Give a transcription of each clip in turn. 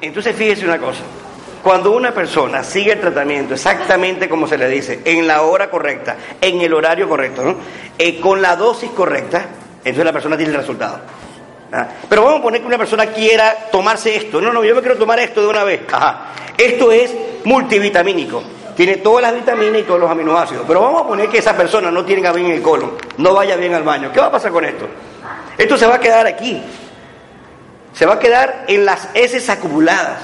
Entonces fíjese una cosa. Cuando una persona sigue el tratamiento exactamente como se le dice, en la hora correcta, en el horario correcto. Eh, con la dosis correcta, entonces la persona tiene el resultado. ¿Ah? Pero vamos a poner que una persona quiera tomarse esto. No, no, yo me quiero tomar esto de una vez. Ajá. Esto es multivitamínico. Tiene todas las vitaminas y todos los aminoácidos. Pero vamos a poner que esa persona no tiene bien en el colon, no vaya bien al baño. ¿Qué va a pasar con esto? Esto se va a quedar aquí. Se va a quedar en las heces acumuladas.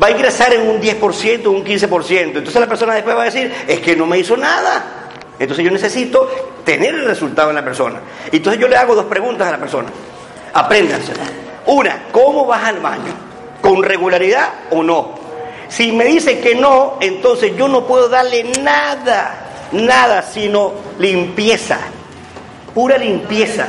Va a ingresar en un 10%, un 15%. Entonces la persona después va a decir, es que no me hizo nada. Entonces yo necesito tener el resultado en la persona. Entonces yo le hago dos preguntas a la persona. Apréndanse. Una, ¿cómo vas al baño? ¿Con regularidad o no? Si me dice que no, entonces yo no puedo darle nada, nada, sino limpieza, pura limpieza.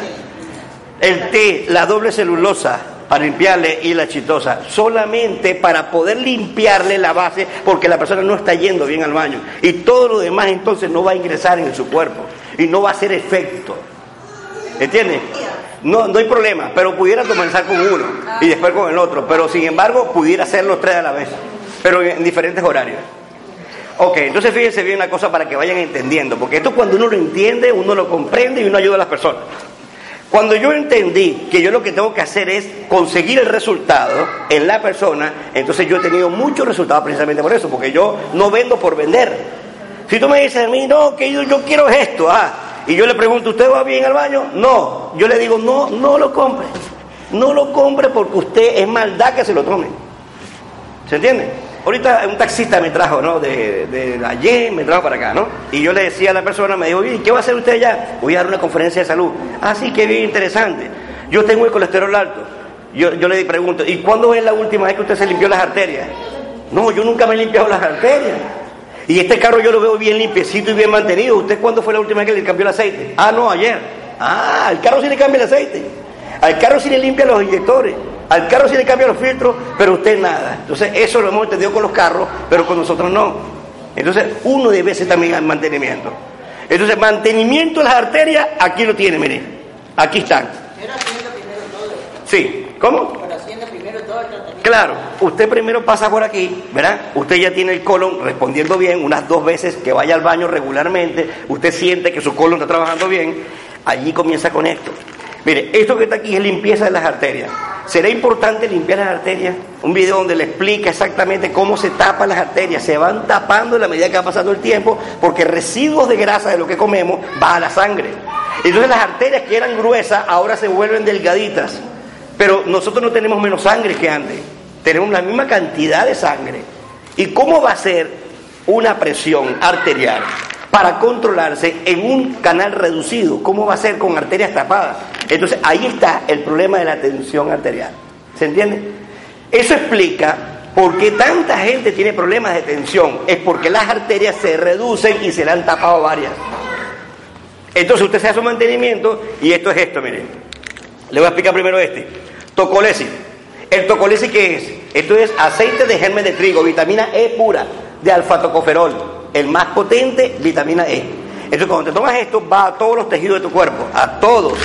El té, la doble celulosa para limpiarle y la chitosa, solamente para poder limpiarle la base, porque la persona no está yendo bien al baño. Y todo lo demás entonces no va a ingresar en su cuerpo y no va a hacer efecto. ¿Entiendes? No, no hay problema, pero pudiera comenzar con uno y después con el otro, pero sin embargo pudiera hacer los tres a la vez, pero en diferentes horarios. Ok, entonces fíjense bien una cosa para que vayan entendiendo, porque esto cuando uno lo entiende, uno lo comprende y uno ayuda a las personas. Cuando yo entendí que yo lo que tengo que hacer es conseguir el resultado en la persona, entonces yo he tenido muchos resultados precisamente por eso, porque yo no vendo por vender. Si tú me dices a mí, no, que yo, quiero esto, ah, y yo le pregunto, ¿usted va bien al baño? No. Yo le digo, no, no lo compre. No lo compre porque usted es maldad que se lo tome. ¿Se entiende? Ahorita un taxista me trajo, ¿no? De, de ayer me trajo para acá, ¿no? Y yo le decía a la persona, me dijo, ¿y qué va a hacer usted allá? Voy a dar una conferencia de salud. Ah, sí, qué bien interesante. Yo tengo el colesterol alto. Yo, yo le pregunto, ¿y cuándo es la última vez que usted se limpió las arterias? No, yo nunca me he limpiado las arterias. Y este carro yo lo veo bien limpiecito y bien mantenido. ¿Usted cuándo fue la última vez que le cambió el aceite? Ah, no, ayer. Ah, al carro sí le cambia el aceite. Al carro sí le limpia los inyectores. Al carro sí le cambia los filtros, pero usted nada. Entonces, eso lo hemos entendido con los carros, pero con nosotros no. Entonces, uno debe ser también al mantenimiento. Entonces, mantenimiento de las arterias, aquí lo tiene, mire. Aquí están. Sí, ¿cómo? Claro, usted primero pasa por aquí, ¿verdad? Usted ya tiene el colon respondiendo bien, unas dos veces que vaya al baño regularmente, usted siente que su colon está trabajando bien, allí comienza con esto. Mire, esto que está aquí es limpieza de las arterias. ¿Será importante limpiar las arterias? Un video donde le explica exactamente cómo se tapan las arterias. Se van tapando en la medida que va pasando el tiempo porque residuos de grasa de lo que comemos va a la sangre. Entonces las arterias que eran gruesas ahora se vuelven delgaditas. Pero nosotros no tenemos menos sangre que antes tenemos la misma cantidad de sangre. ¿Y cómo va a ser una presión arterial para controlarse en un canal reducido? ¿Cómo va a ser con arterias tapadas? Entonces ahí está el problema de la tensión arterial. ¿Se entiende? Eso explica por qué tanta gente tiene problemas de tensión. Es porque las arterias se reducen y se le han tapado varias. Entonces usted se hace un mantenimiento y esto es esto, miren. Le voy a explicar primero este. Tocolesis. ¿El tocolesis qué es? Esto es aceite de germen de trigo, vitamina E pura, de alfa-tocoferol, el más potente, vitamina E. Entonces cuando te tomas esto va a todos los tejidos de tu cuerpo, a todos,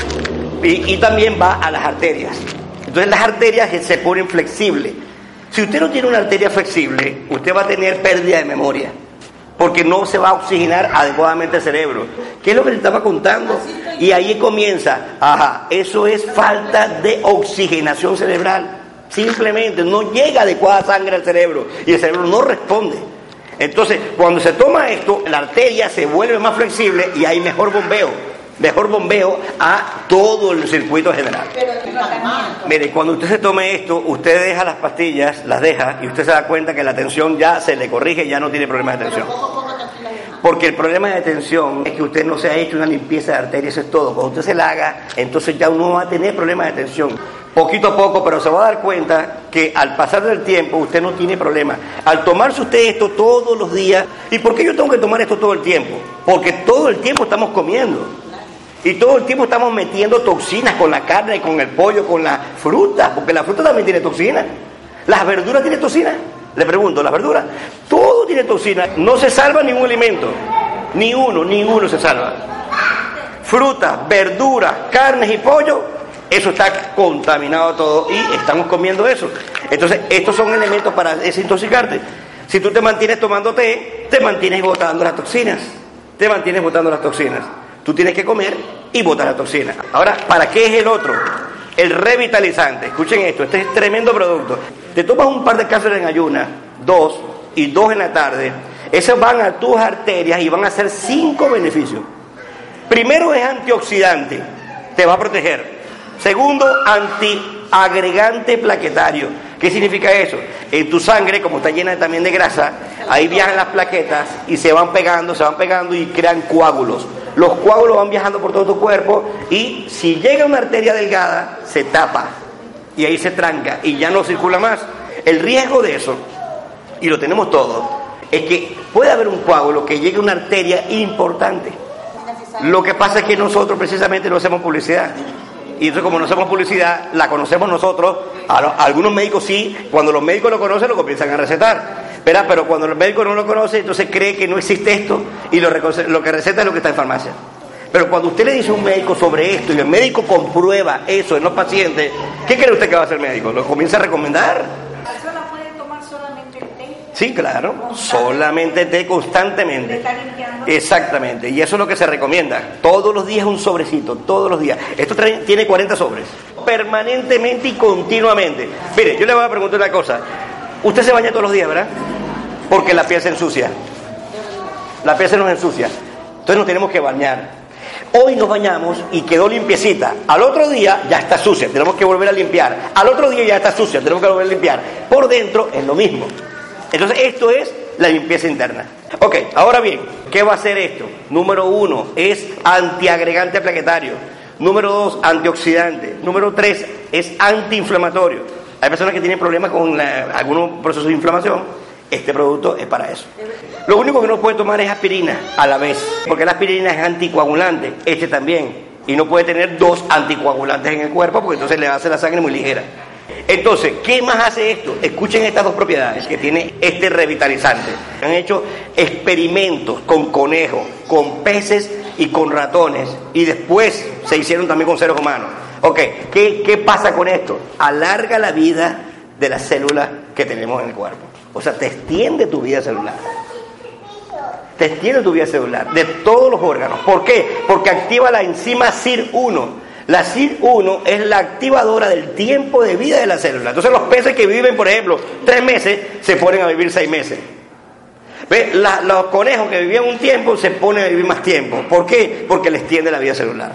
y, también va a las arterias. Entonces las arterias se ponen flexibles. Si usted no tiene una arteria flexible, usted va a tener pérdida de memoria, porque no se va a oxigenar adecuadamente el cerebro. ¿Qué es lo que le estaba contando? Y ahí comienza, ajá, eso es falta de oxigenación cerebral. Simplemente no llega adecuada sangre al cerebro y el cerebro no responde. Entonces, cuando se toma esto, la arteria se vuelve más flexible y hay mejor bombeo, mejor bombeo a todo el circuito general. Mire, cuando usted se tome esto, usted deja las pastillas, las deja y usted se da cuenta que la tensión ya se le corrige y ya no tiene problemas de tensión. Porque el problema de tensión es que usted no se ha hecho una limpieza de arterias, eso es todo. Cuando usted se la haga, entonces ya uno va a tener problemas de tensión poquito a poco, pero se va a dar cuenta que al pasar del tiempo usted no tiene problema. Al tomarse usted esto todos los días, ¿y por qué yo tengo que tomar esto todo el tiempo? Porque todo el tiempo estamos comiendo. Y todo el tiempo estamos metiendo toxinas con la carne, con el pollo, con la fruta, porque la fruta también tiene toxinas. ¿Las verduras tienen toxinas? Le pregunto, ¿las verduras? Todo tiene toxinas. No se salva ningún alimento. Ni uno, ninguno se salva. Fruta, verduras, carnes y pollo eso está contaminado todo y estamos comiendo eso. Entonces, estos son elementos para desintoxicarte. Si tú te mantienes tomando té, te mantienes botando las toxinas. Te mantienes botando las toxinas. Tú tienes que comer y botar las toxinas. Ahora, ¿para qué es el otro? El revitalizante. Escuchen esto, este es tremendo producto. Te tomas un par de cápsulas en ayuna, dos y dos en la tarde. Esos van a tus arterias y van a hacer cinco beneficios. Primero es antioxidante, te va a proteger. Segundo, antiagregante plaquetario. ¿Qué significa eso? En tu sangre, como está llena también de grasa, ahí viajan las plaquetas y se van pegando, se van pegando y crean coágulos. Los coágulos van viajando por todo tu cuerpo y si llega una arteria delgada, se tapa y ahí se tranca y ya no circula más. El riesgo de eso, y lo tenemos todo, es que puede haber un coágulo que llegue a una arteria importante. Lo que pasa es que nosotros precisamente no hacemos publicidad. Y entonces como no hacemos publicidad, la conocemos nosotros, algunos médicos sí, cuando los médicos lo conocen lo comienzan a recetar. Pero cuando el médico no lo conoce, entonces cree que no existe esto y lo, lo que receta es lo que está en farmacia. Pero cuando usted le dice a un médico sobre esto y el médico comprueba eso en los pacientes, ¿qué cree usted que va a hacer el médico? ¿Lo comienza a recomendar? Sí, claro, solamente té constantemente. Exactamente, y eso es lo que se recomienda. Todos los días un sobrecito, todos los días. Esto tiene 40 sobres, permanentemente y continuamente. Mire, yo le voy a preguntar una cosa. Usted se baña todos los días, ¿verdad? Porque la piel se ensucia. La piel se nos ensucia. Entonces nos tenemos que bañar. Hoy nos bañamos y quedó limpiecita. Al otro día ya está sucia, tenemos que volver a limpiar. Al otro día ya está sucia, tenemos que volver a limpiar. Por dentro es lo mismo. Entonces, esto es la limpieza interna. Ok, ahora bien, ¿qué va a hacer esto? Número uno, es antiagregante plaquetario. Número dos, antioxidante. Número tres, es antiinflamatorio. Hay personas que tienen problemas con algunos procesos de inflamación. Este producto es para eso. Lo único que no puede tomar es aspirina a la vez, porque la aspirina es anticoagulante, este también. Y no puede tener dos anticoagulantes en el cuerpo porque entonces le hace la sangre muy ligera. Entonces, ¿qué más hace esto? Escuchen estas dos propiedades que tiene este revitalizante. Han hecho experimentos con conejos, con peces y con ratones. Y después se hicieron también con seres humanos. Ok, ¿qué, qué pasa con esto? Alarga la vida de las células que tenemos en el cuerpo. O sea, te extiende tu vida celular. Te extiende tu vida celular de todos los órganos. ¿Por qué? Porque activa la enzima CIR1 la CIR1 es la activadora del tiempo de vida de la célula. Entonces los peces que viven, por ejemplo, tres meses, se ponen a vivir seis meses. Los conejos que vivían un tiempo se ponen a vivir más tiempo. ¿Por qué? Porque les tiende la vida celular.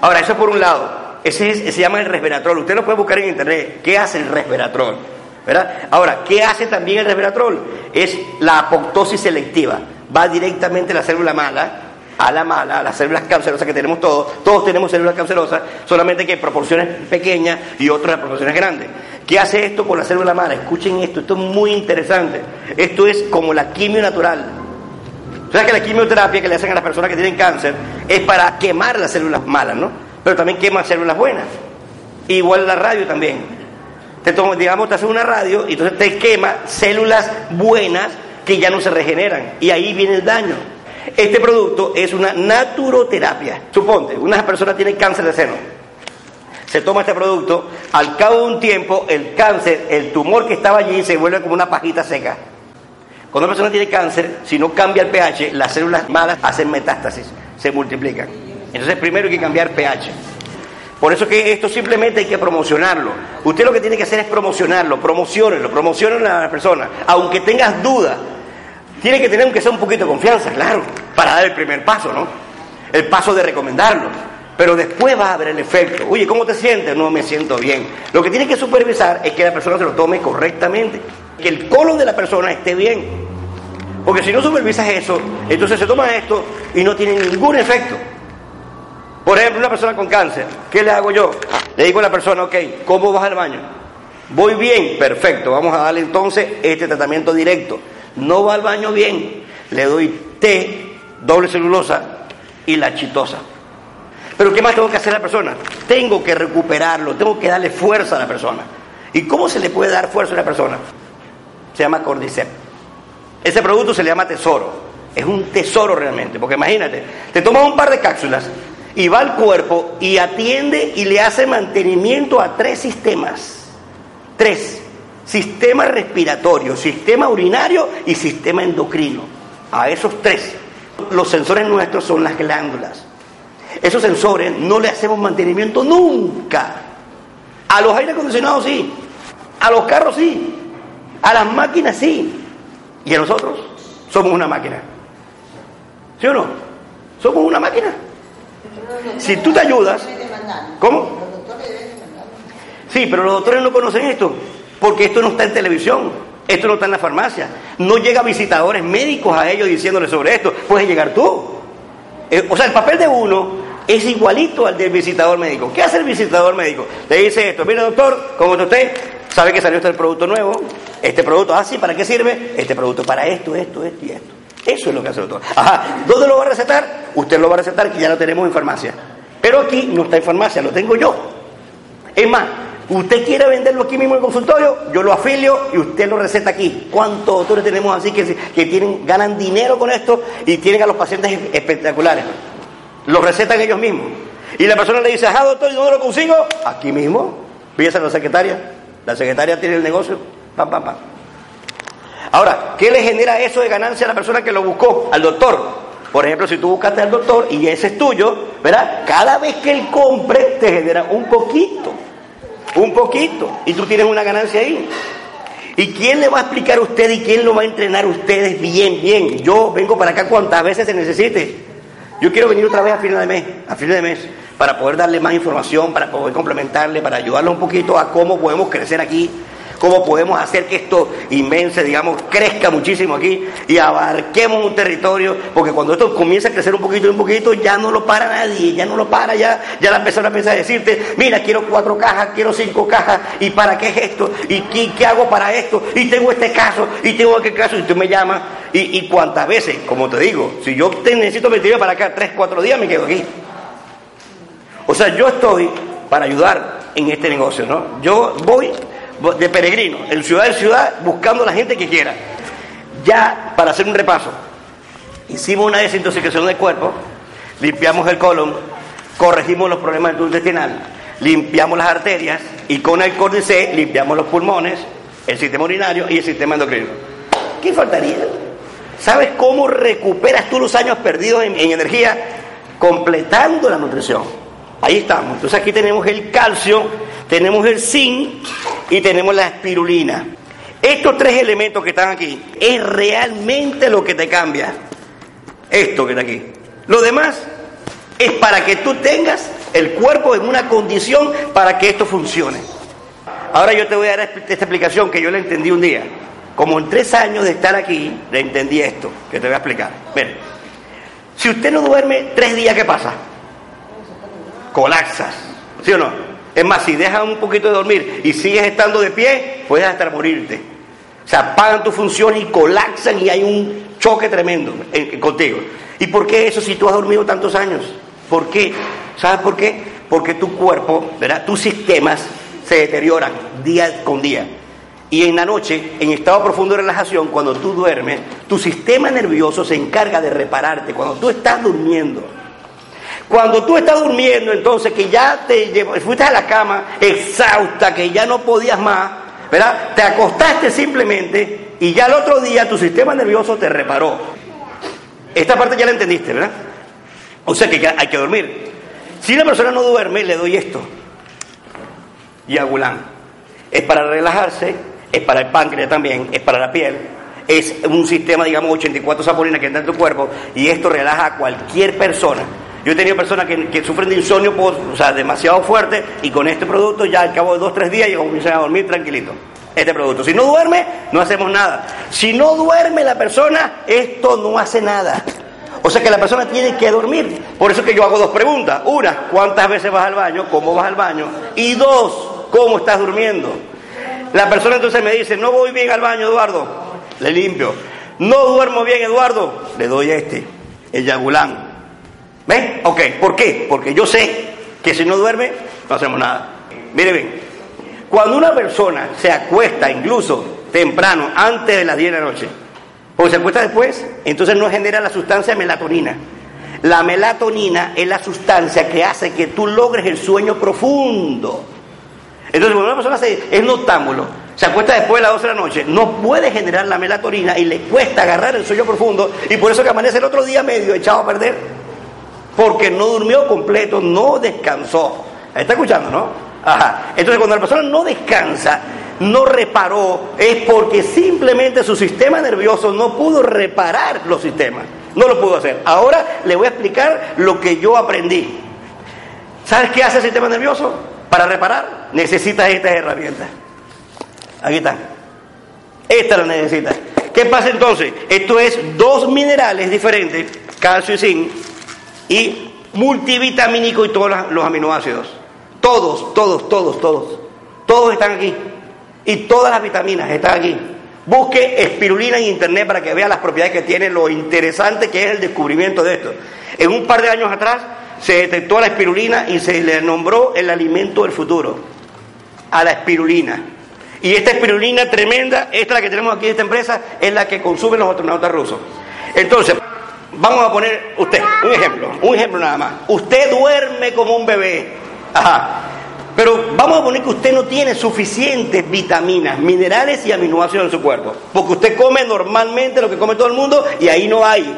Ahora, eso por un lado. Ese, se llama el resveratrol. Usted lo puede buscar en internet. ¿Qué hace el resveratrol? Ahora, ¿qué hace también el resveratrol? Es la apoptosis selectiva. Va directamente a la célula mala a la mala, a las células cancerosas que tenemos todos. Todos tenemos células cancerosas, solamente que en proporciones pequeñas y otras en proporciones grandes. ¿Qué hace esto con la célula mala? Escuchen esto, esto es muy interesante. Esto es como la quimio natural. ¿Sabes que la quimioterapia que le hacen a las personas que tienen cáncer es para quemar las células malas, ¿no? Pero también quema células buenas. Igual la radio también. Te tomo, digamos, te hace una radio y entonces te quema células buenas que ya no se regeneran. Y ahí viene el daño. Este producto es una naturoterapia. Suponte, una persona tiene cáncer de seno. Se toma este producto, al cabo de un tiempo el cáncer, el tumor que estaba allí se vuelve como una pajita seca. Cuando una persona tiene cáncer, si no cambia el pH, las células malas hacen metástasis, se multiplican. Entonces primero hay que cambiar pH. Por eso que esto simplemente hay que promocionarlo. Usted lo que tiene que hacer es promocionarlo, promocionenlo, promocionenlo a la persona. Aunque tengas dudas, tiene que tener aunque sea un poquito de confianza, claro, para dar el primer paso, ¿no? El paso de recomendarlo. Pero después va a ver el efecto. Oye, ¿cómo te sientes? No me siento bien. Lo que tiene que supervisar es que la persona se lo tome correctamente. Que el colon de la persona esté bien. Porque si no supervisas eso, entonces se toma esto y no tiene ningún efecto. Por ejemplo, una persona con cáncer, ¿qué le hago yo? Le digo a la persona, ok, ¿cómo vas al baño? Voy bien, perfecto, vamos a darle entonces este tratamiento directo no va al baño bien, le doy té, doble celulosa y la chitosa. Pero ¿qué más tengo que hacer a la persona? Tengo que recuperarlo, tengo que darle fuerza a la persona. ¿Y cómo se le puede dar fuerza a una persona? Se llama Cordyceps. Ese producto se le llama tesoro. Es un tesoro realmente, porque imagínate, te tomas un par de cápsulas y va al cuerpo y atiende y le hace mantenimiento a tres sistemas. Tres, sistema respiratorio, sistema urinario y sistema endocrino. A esos tres. Los sensores nuestros son las glándulas. Esos sensores no le hacemos mantenimiento nunca. A los aire acondicionados sí, a los carros sí, a las máquinas sí. Y a nosotros somos una máquina. ¿Sí o no? Somos una máquina. Si tú te ayudas, ¿cómo? Sí, pero los doctores no conocen esto, porque esto no está en televisión, esto no está en la farmacia. No llega visitadores médicos a ellos diciéndoles sobre esto, puedes llegar tú. Eh, o sea, el papel de uno es igualito al del visitador médico. ¿Qué hace el visitador médico? Le dice esto, mire doctor, como usted sabe que salió este producto nuevo, este producto, ah, sí, ¿para qué sirve? Este producto para esto, esto, esto y esto. Eso es lo que hace el doctor. Ajá, ¿dónde lo va a recetar? Usted lo va a recetar, que ya lo tenemos en farmacia. Pero aquí no está en farmacia, lo tengo yo. Es más, Usted quiere venderlo aquí mismo en el consultorio, yo lo afilio y usted lo receta aquí. ¿Cuántos doctores tenemos así que, que tienen, ganan dinero con esto y tienen a los pacientes espectaculares? Lo recetan ellos mismos. Y la persona le dice, ah, doctor, ¿y dónde lo consigo? Aquí mismo. Fíjese a la secretaria. La secretaria tiene el negocio. Pam, pam, pam. Ahora, ¿qué le genera eso de ganancia a la persona que lo buscó? Al doctor. Por ejemplo, si tú buscaste al doctor y ese es tuyo, ¿verdad? Cada vez que él compre, te genera un poquito un poquito, y tú tienes una ganancia ahí. ¿Y quién le va a explicar a usted y quién lo va a entrenar a ustedes bien, bien? Yo vengo para acá cuantas veces se necesite. Yo quiero venir otra vez a final de mes, a fin de mes, para poder darle más información, para poder complementarle, para ayudarle un poquito a cómo podemos crecer aquí cómo podemos hacer que esto inmense, digamos, crezca muchísimo aquí y abarquemos un territorio, porque cuando esto comienza a crecer un poquito y un poquito, ya no lo para nadie, ya no lo para, ya, ya la persona empieza a decirte, mira, quiero cuatro cajas, quiero cinco cajas, ¿y para qué es esto? ¿Y qué, hago para esto? Y tengo este caso, y tengo aquel caso, y tú me llamas, y, y cuántas veces, como te digo, si yo te necesito meterme para acá tres, cuatro días, me quedo aquí. O sea, yo estoy para ayudar en este negocio, ¿no? Yo voy de peregrino, en ciudad en ciudad, buscando a la gente que quiera. Ya, para hacer un repaso, hicimos una desintoxicación del cuerpo, limpiamos el colon, corregimos los problemas intestinal, limpiamos las arterias y con el C limpiamos los pulmones, el sistema urinario y el sistema endocrino. ¿Qué faltaría? ¿Sabes cómo recuperas tú los años perdidos en, en energía? Completando la nutrición. Ahí estamos. Entonces aquí tenemos el calcio tenemos el zinc y tenemos la espirulina. Estos tres elementos que están aquí es realmente lo que te cambia. Esto que está aquí. Lo demás es para que tú tengas el cuerpo en una condición para que esto funcione. Ahora yo te voy a dar esta explicación que yo la entendí un día. Como en tres años de estar aquí, le entendí esto, que te voy a explicar. Si usted no duerme tres días, ¿qué pasa? Colapsas, ¿sí o no? Es más, si dejas un poquito de dormir y sigues estando de pie, puedes hasta morirte. O sea, apagan tu función y colapsan y hay un choque tremendo contigo. ¿Y por qué eso si tú has dormido tantos años? ¿Por qué? ¿Sabes por qué? Porque tu cuerpo, ¿verdad? Tus sistemas se deterioran día con día. Y en la noche, en estado profundo de relajación, cuando tú duermes, tu sistema nervioso se encarga de repararte. Cuando tú estás durmiendo, cuando tú estás durmiendo, entonces que ya te fuiste a la cama exhausta, que ya no podías más, ¿verdad? Te acostaste simplemente y ya el otro día tu sistema nervioso te reparó. Esta parte ya la entendiste, ¿verdad? O sea que hay que dormir. Si la persona no duerme, le doy esto. Yagulán. Es para relajarse, es para el páncreas también, es para la piel. Es un sistema, digamos, 84 saponinas que entra en tu cuerpo y esto relaja a cualquier persona yo he tenido personas que, sufren de insomnio, o sea, demasiado fuerte, y con este producto ya al cabo de dos, tres días, ya comienzan a dormir tranquilito. Este producto. Si no duerme, no hacemos nada. Si no duerme la persona, esto no hace nada. O sea que la persona tiene que dormir. Por eso que yo hago dos preguntas. Una, ¿cuántas veces vas al baño? ¿Cómo vas al baño? Y dos, ¿cómo estás durmiendo? La persona entonces me dice, no voy bien al baño, Eduardo. Le limpio. No duermo bien, Eduardo. Le doy este, el yagulán. ¿Ven? Ok, ¿por qué? Porque yo sé que si no duerme, no hacemos nada. Mire bien, cuando una persona se acuesta incluso temprano, antes de las 10 de la noche, o se acuesta después, entonces no genera la sustancia melatonina. La melatonina es la sustancia que hace que tú logres el sueño profundo. Entonces, cuando una persona se, es noctámbulo, se acuesta después de las 12 de la noche, no puede generar la melatonina y le cuesta agarrar el sueño profundo y por eso que amanece el otro día medio echado a perder. Porque no durmió completo, no descansó. ¿Está escuchando, no? Ajá. Entonces, cuando la persona no descansa, no reparó, es porque simplemente su sistema nervioso no pudo reparar los sistemas. No lo pudo hacer. Ahora le voy a explicar lo que yo aprendí. ¿Sabes qué hace el sistema nervioso? Para reparar, necesitas estas herramientas. Aquí están. Esta la necesitas. ¿Qué pasa entonces? Esto es dos minerales diferentes, calcio y zinc, y multivitamínico y todos los aminoácidos. Todos, todos, todos, todos. Todos están aquí. Y todas las vitaminas están aquí. Busque espirulina en internet para que vea las propiedades que tiene, lo interesante que es el descubrimiento de esto. En un par de años atrás se detectó la espirulina y se le nombró el alimento del futuro. A la espirulina. Y esta espirulina tremenda, esta la que tenemos aquí, esta empresa, es la que consumen los astronautas rusos. Entonces, vamos a poner usted, un ejemplo, un ejemplo nada más. Usted duerme como un bebé. Ajá. Pero vamos a poner que usted no tiene suficientes vitaminas, minerales y aminoácidos en su cuerpo. Porque usted come normalmente lo que come todo el mundo y ahí no hay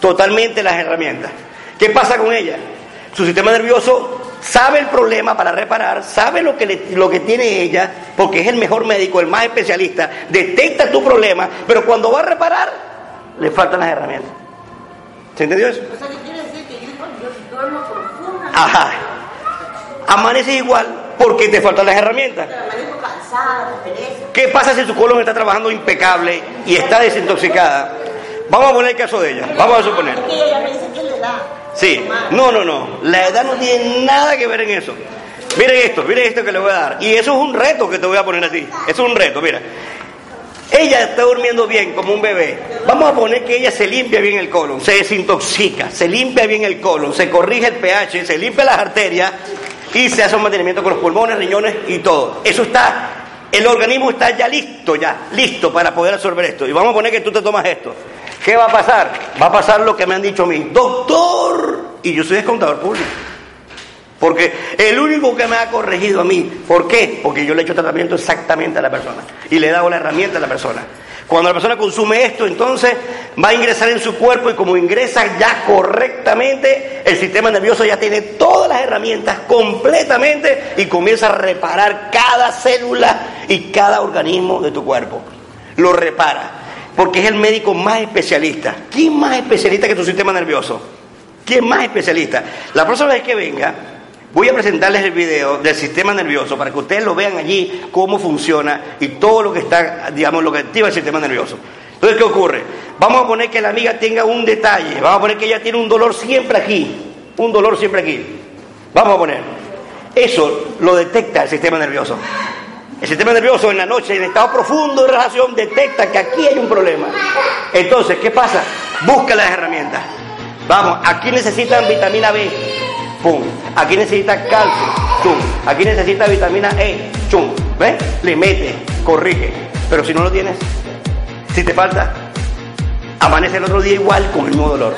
totalmente las herramientas. ¿Qué pasa con ella? Su sistema nervioso sabe el problema para reparar, sabe lo que, lo que tiene ella, porque es el mejor médico, el más especialista, detecta tu problema, pero cuando va a reparar, le faltan las herramientas. ¿Se entendió eso? O sea, quiere decir que yo, duermo profundamente. Ajá. Amaneces igual porque te faltan las herramientas. ¿Qué pasa si su colon está trabajando impecable y está desintoxicada? Vamos a poner el caso de ella. Vamos a suponer. Sí, no, no, no. La edad no tiene nada que ver en eso. Miren esto, miren esto que le voy a dar. Y eso es un reto que te voy a poner a ti. Eso es un reto, mira. Ella está durmiendo bien como un bebé. Vamos a poner que ella se limpia bien el colon, se desintoxica, se limpia bien el colon, se corrige el pH, se limpia las arterias y se hace un mantenimiento con los pulmones, riñones y todo. Eso está, el organismo está ya listo, ya, listo para poder absorber esto. Y vamos a poner que tú te tomas esto. ¿Qué va a pasar? Va a pasar lo que me han dicho a mí, doctor, y yo soy descontador público. Porque el único que me ha corregido a mí, ¿por qué? Porque yo le he hecho tratamiento exactamente a la persona y le he dado la herramienta a la persona. Cuando la persona consume esto, entonces va a ingresar en su cuerpo y como ingresa ya correctamente, el sistema nervioso ya tiene todas las herramientas completamente y comienza a reparar cada célula y cada organismo de tu cuerpo. Lo repara porque es el médico más especialista. ¿Quién más especialista que tu sistema nervioso? ¿Quién más especialista? La próxima vez que venga, voy a presentarles el video del sistema nervioso para que ustedes lo vean allí, cómo funciona y todo lo que está, digamos, lo que activa el sistema nervioso. Entonces, ¿qué ocurre? Vamos a poner que la amiga tenga un detalle, vamos a poner que ella tiene un dolor siempre aquí, un dolor siempre aquí. Vamos a poner. Eso lo detecta el sistema nervioso. El sistema nervioso en la noche, en estado profundo de relajación, detecta que aquí hay un problema. Entonces, ¿qué pasa? Busca las herramientas. Vamos, aquí necesitan vitamina B. Pum. Aquí necesita calcio. Chum. Aquí necesita vitamina E. Chum. ¿Ves? Le mete, corrige. Pero si no lo tienes, si te falta, amanece el otro día igual con el mismo dolor.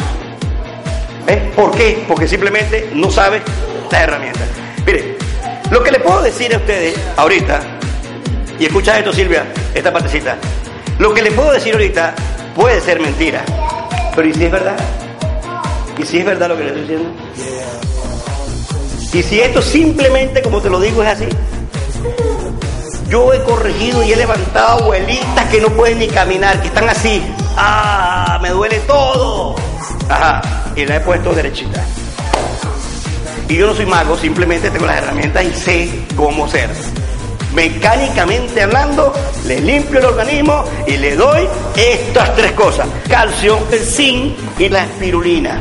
¿Ves? ¿Por qué? Porque simplemente no sabe las herramientas. Mire, lo que le puedo decir a ustedes ahorita y escucha esto, Silvia, esta partecita. Lo que le puedo decir ahorita puede ser mentira, pero ¿y si es verdad? ¿Y si es verdad lo que le estoy diciendo? Y si esto simplemente, como te lo digo, es así. Yo he corregido y he levantado abuelitas que no pueden ni caminar, que están así. ¡Ah! Me duele todo. Ajá. Y la he puesto derechita. Y yo no soy mago, simplemente tengo las herramientas y sé cómo ser mecánicamente hablando, le limpio el organismo y le doy estas tres cosas, calcio, el zinc y la espirulina.